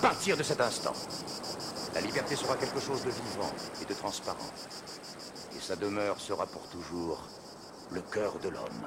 partir de cet instant, la liberté sera quelque chose de vivant et de transparent. Et sa demeure sera pour toujours le cœur de l'homme.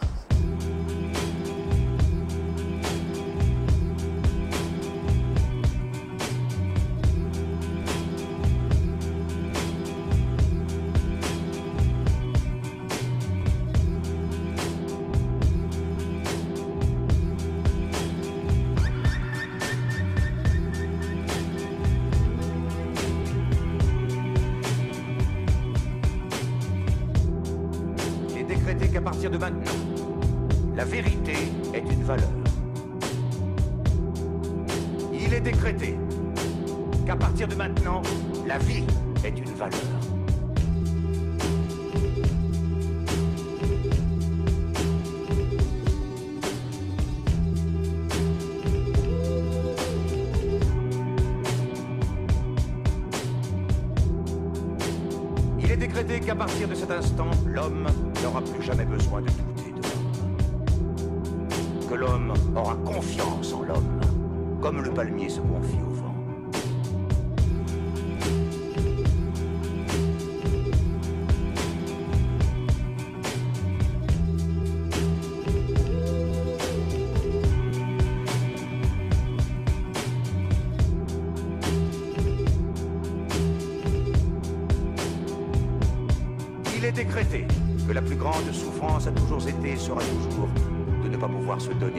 se confient au vent. Il est décrété que la plus grande souffrance a toujours été et sera toujours de ne pas pouvoir se donner.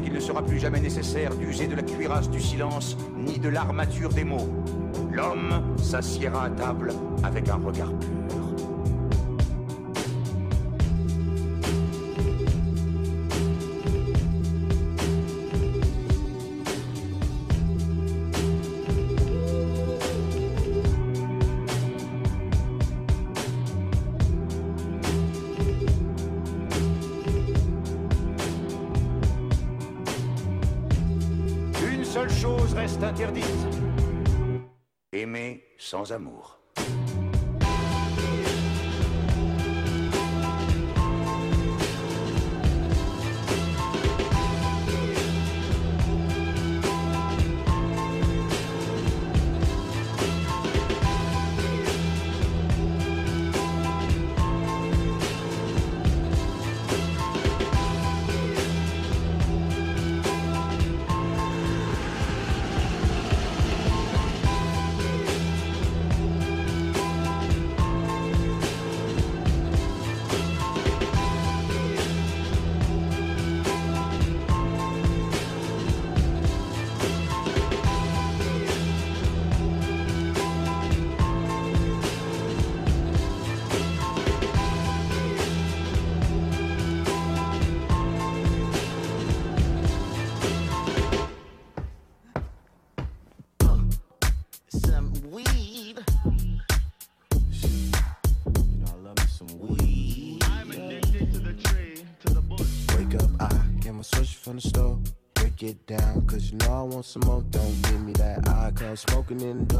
qu'il ne sera plus jamais nécessaire d'user de la cuirasse du silence ni de l'armature des mots. L'homme s'assiera à table avec un regard pur. some more. Don't give me that eye, cause smoking in the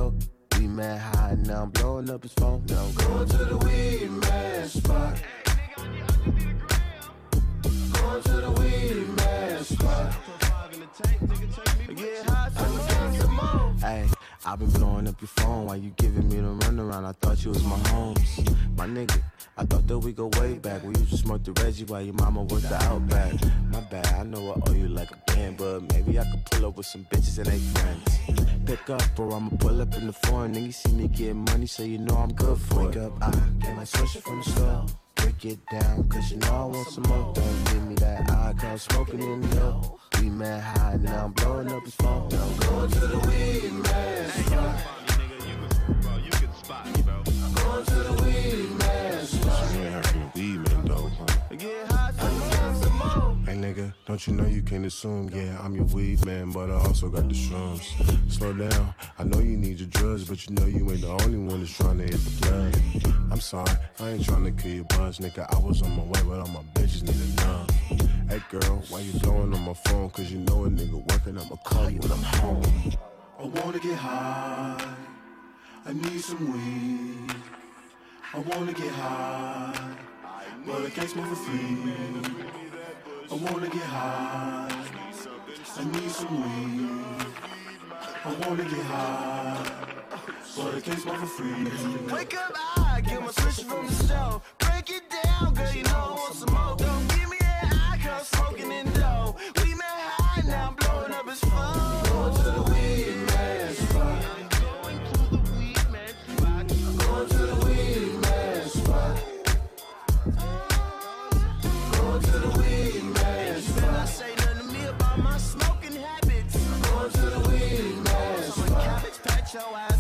I'm good for it. up, I get my switch from the store. Break it down, cause you know I want some more. Don't give me that eye, cause smoking in the dough. We mad high, now I'm blowing up his phone. I'm going to the weed man spot. Going to the weed man weed man. Hey nigga, don't you know you can't assume, yeah, I'm your weed man, but I also got the shrooms. Slow down, drugs, but you know you ain't the only one that's trying to hit the plug. I'm sorry, I ain't trying to kill your buzz, nigga. I was on my way, but all my bitches need a numb. Hey girl, why you blowing on my phone? Cause you know a nigga working, I'ma call you when I'm home. I wanna get high. I need some weed. I wanna get high, but I can't smoke for free. I wanna get high. I need some weed. I wanna get high, but I can't smoke for free. Wake up, I get my switch from the stove. Break it down, girl, you know I want some more. Don't give me that eye, cause smoking in dough. We met high, now I'm blowing up his phone. Going to the weed man spot. Going to the weed man spot. Going to the weed man spot. Going to the weed man spot. You better say nothing to me about my smoking habits. Going to the weed man spot. Cabbage patch your ass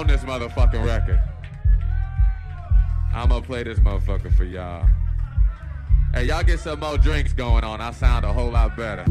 own this motherfucking record. I'ma play this motherfucker for y'all. Hey, y'all get some more drinks going on. I sound a whole lot better.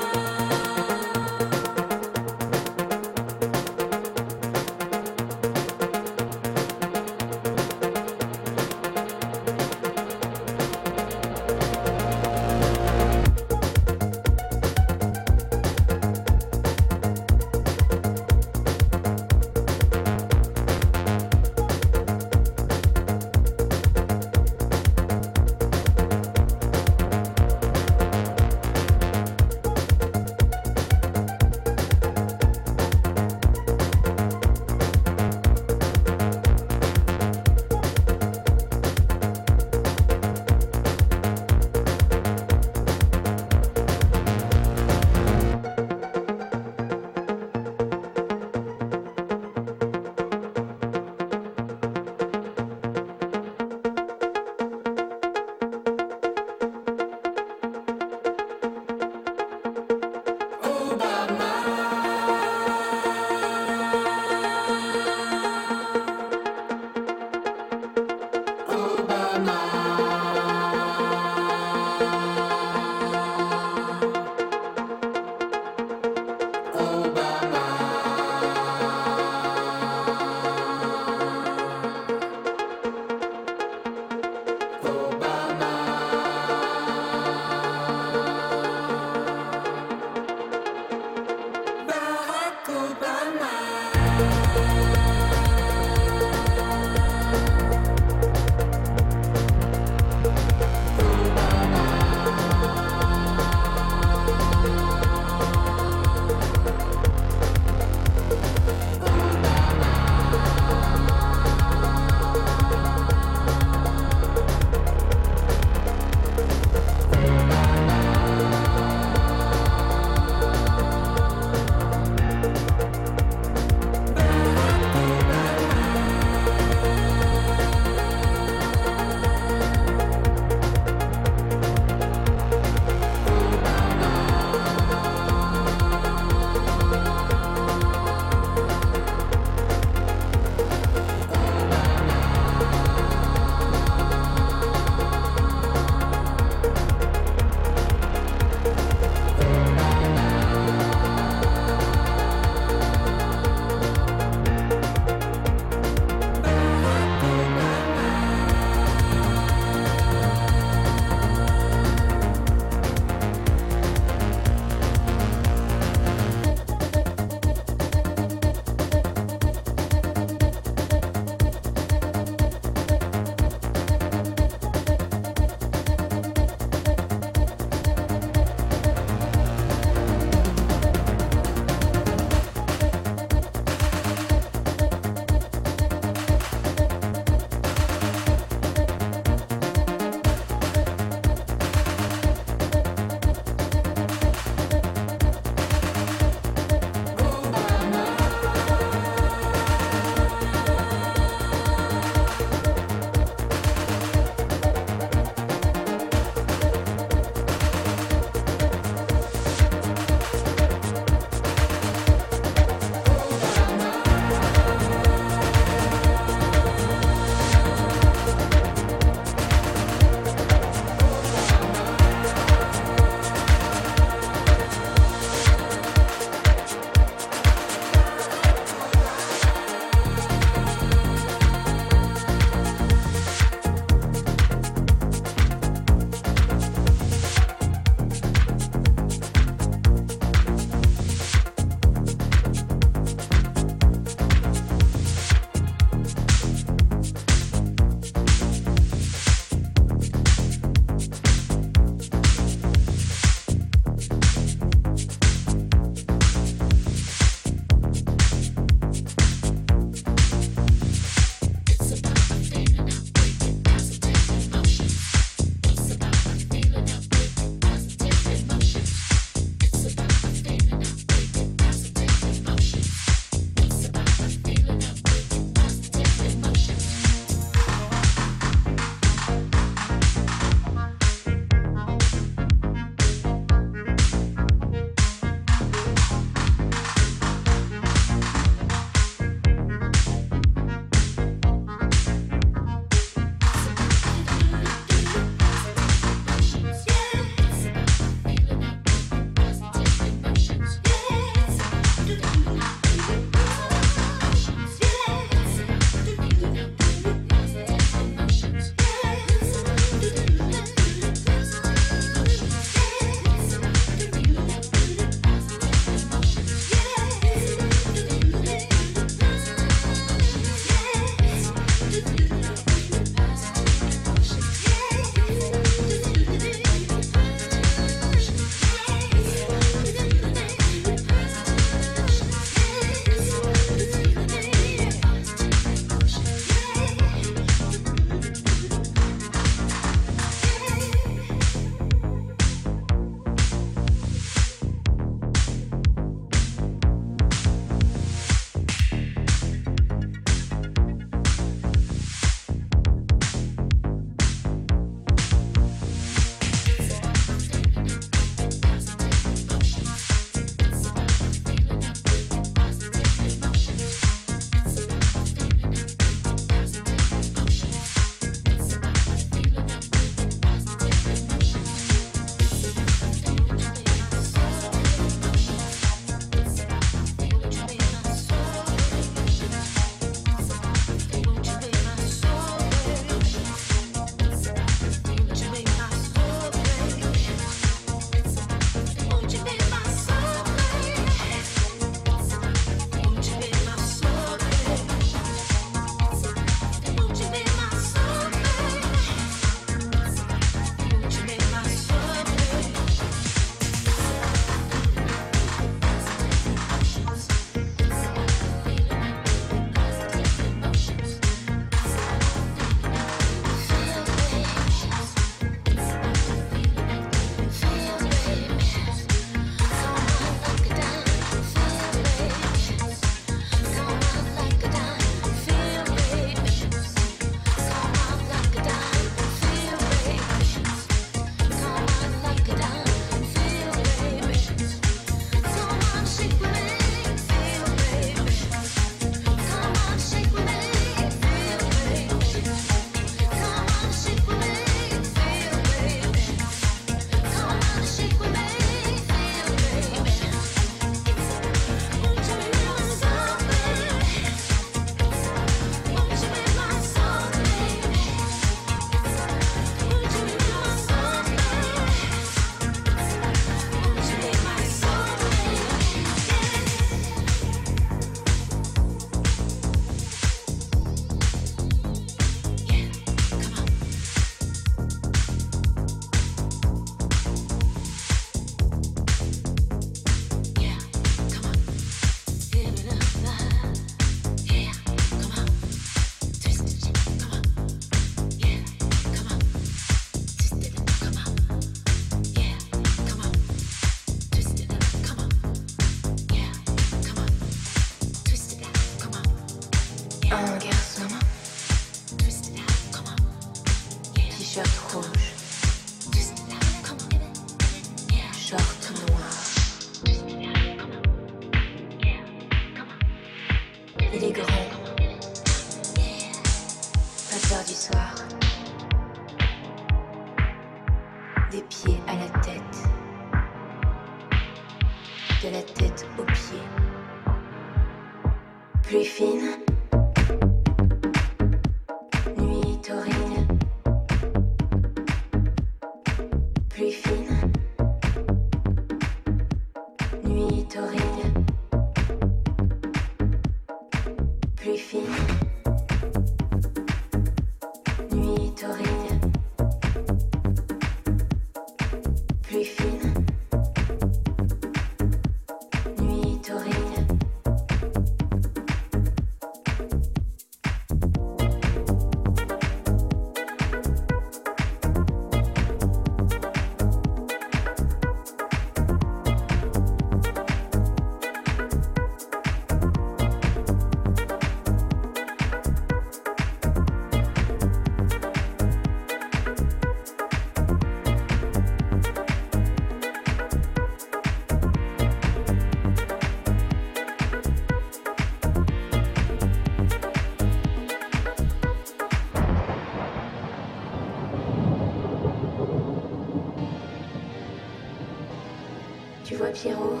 Pierrot.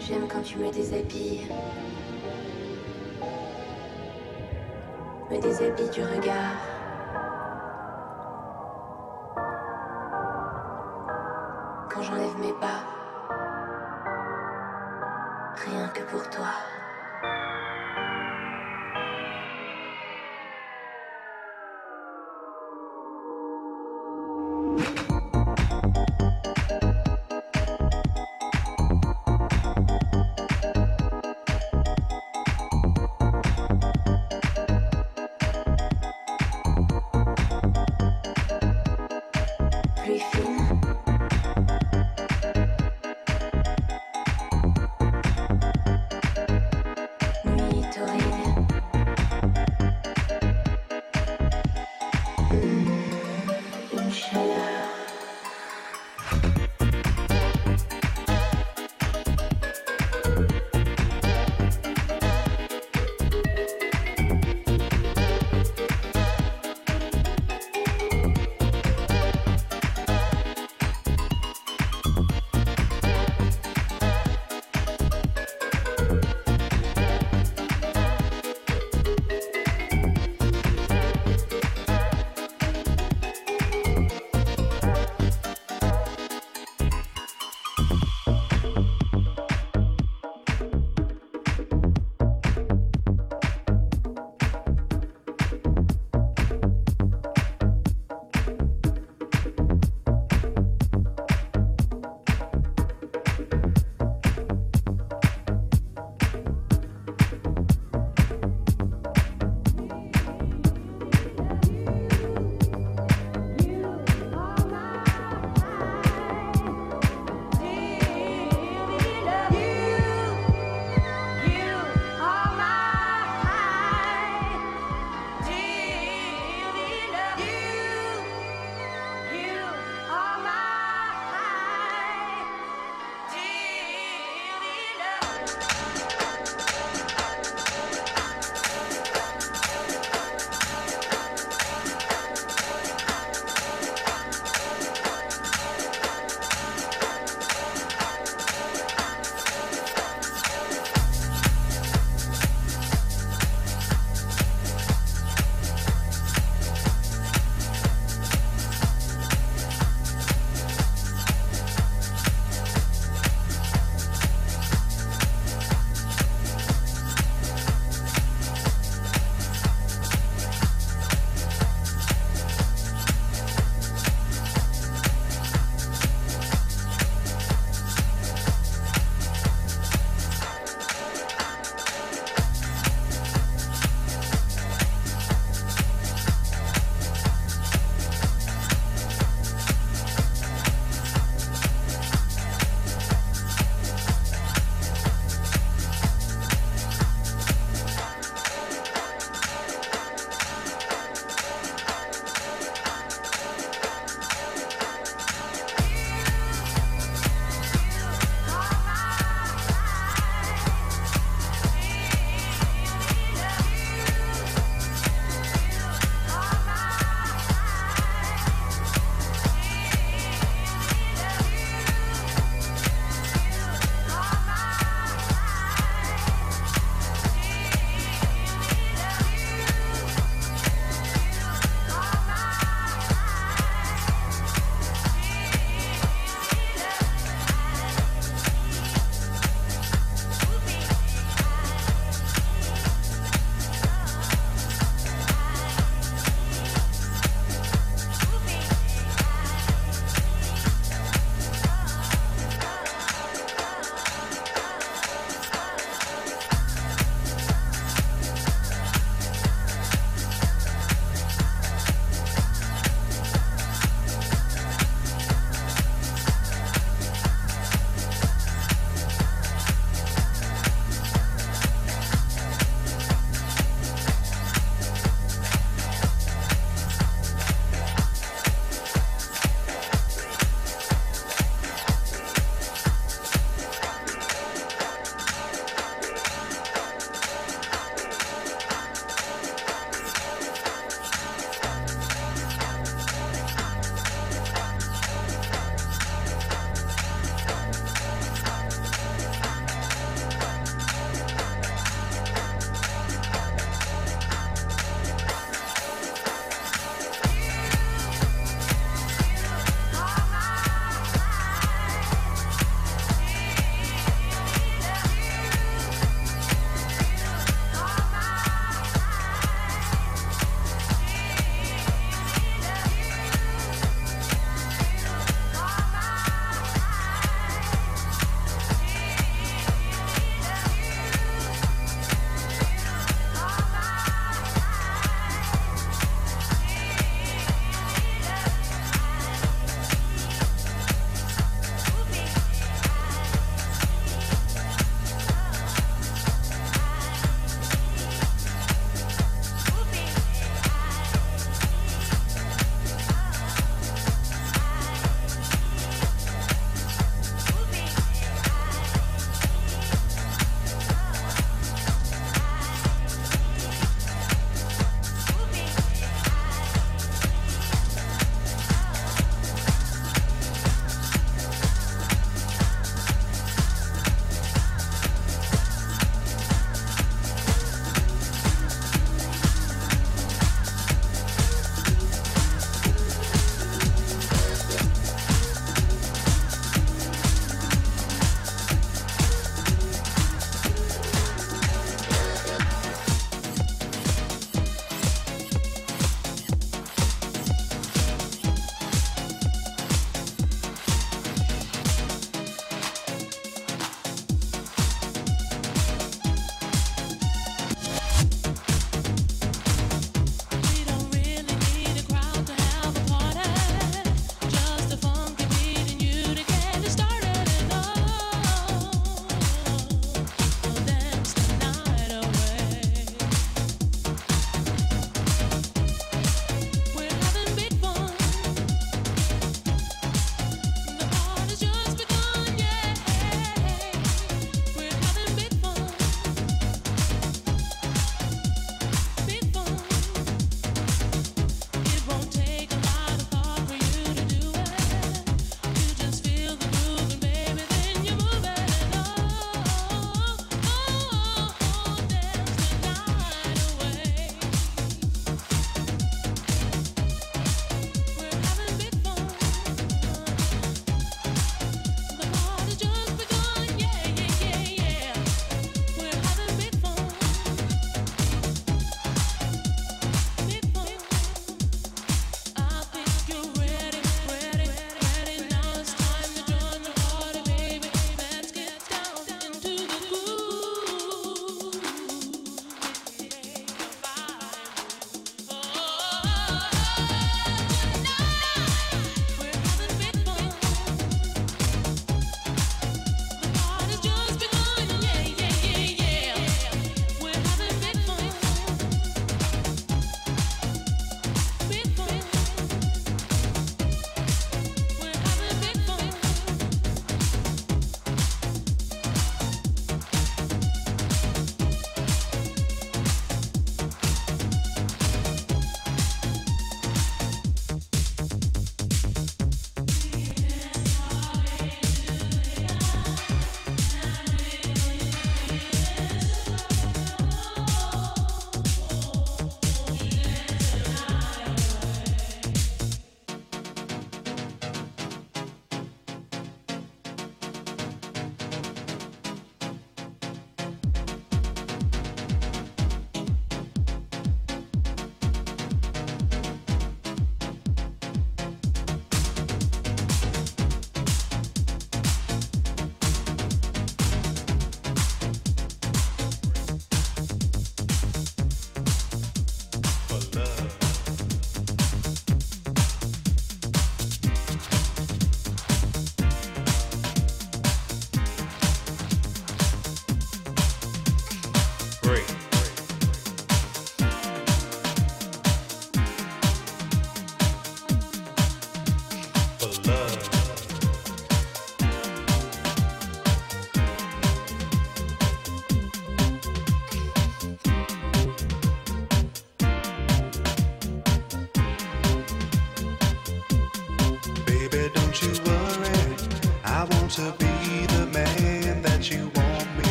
J'aime quand tu me déshabilles. Me déshabilles du regard.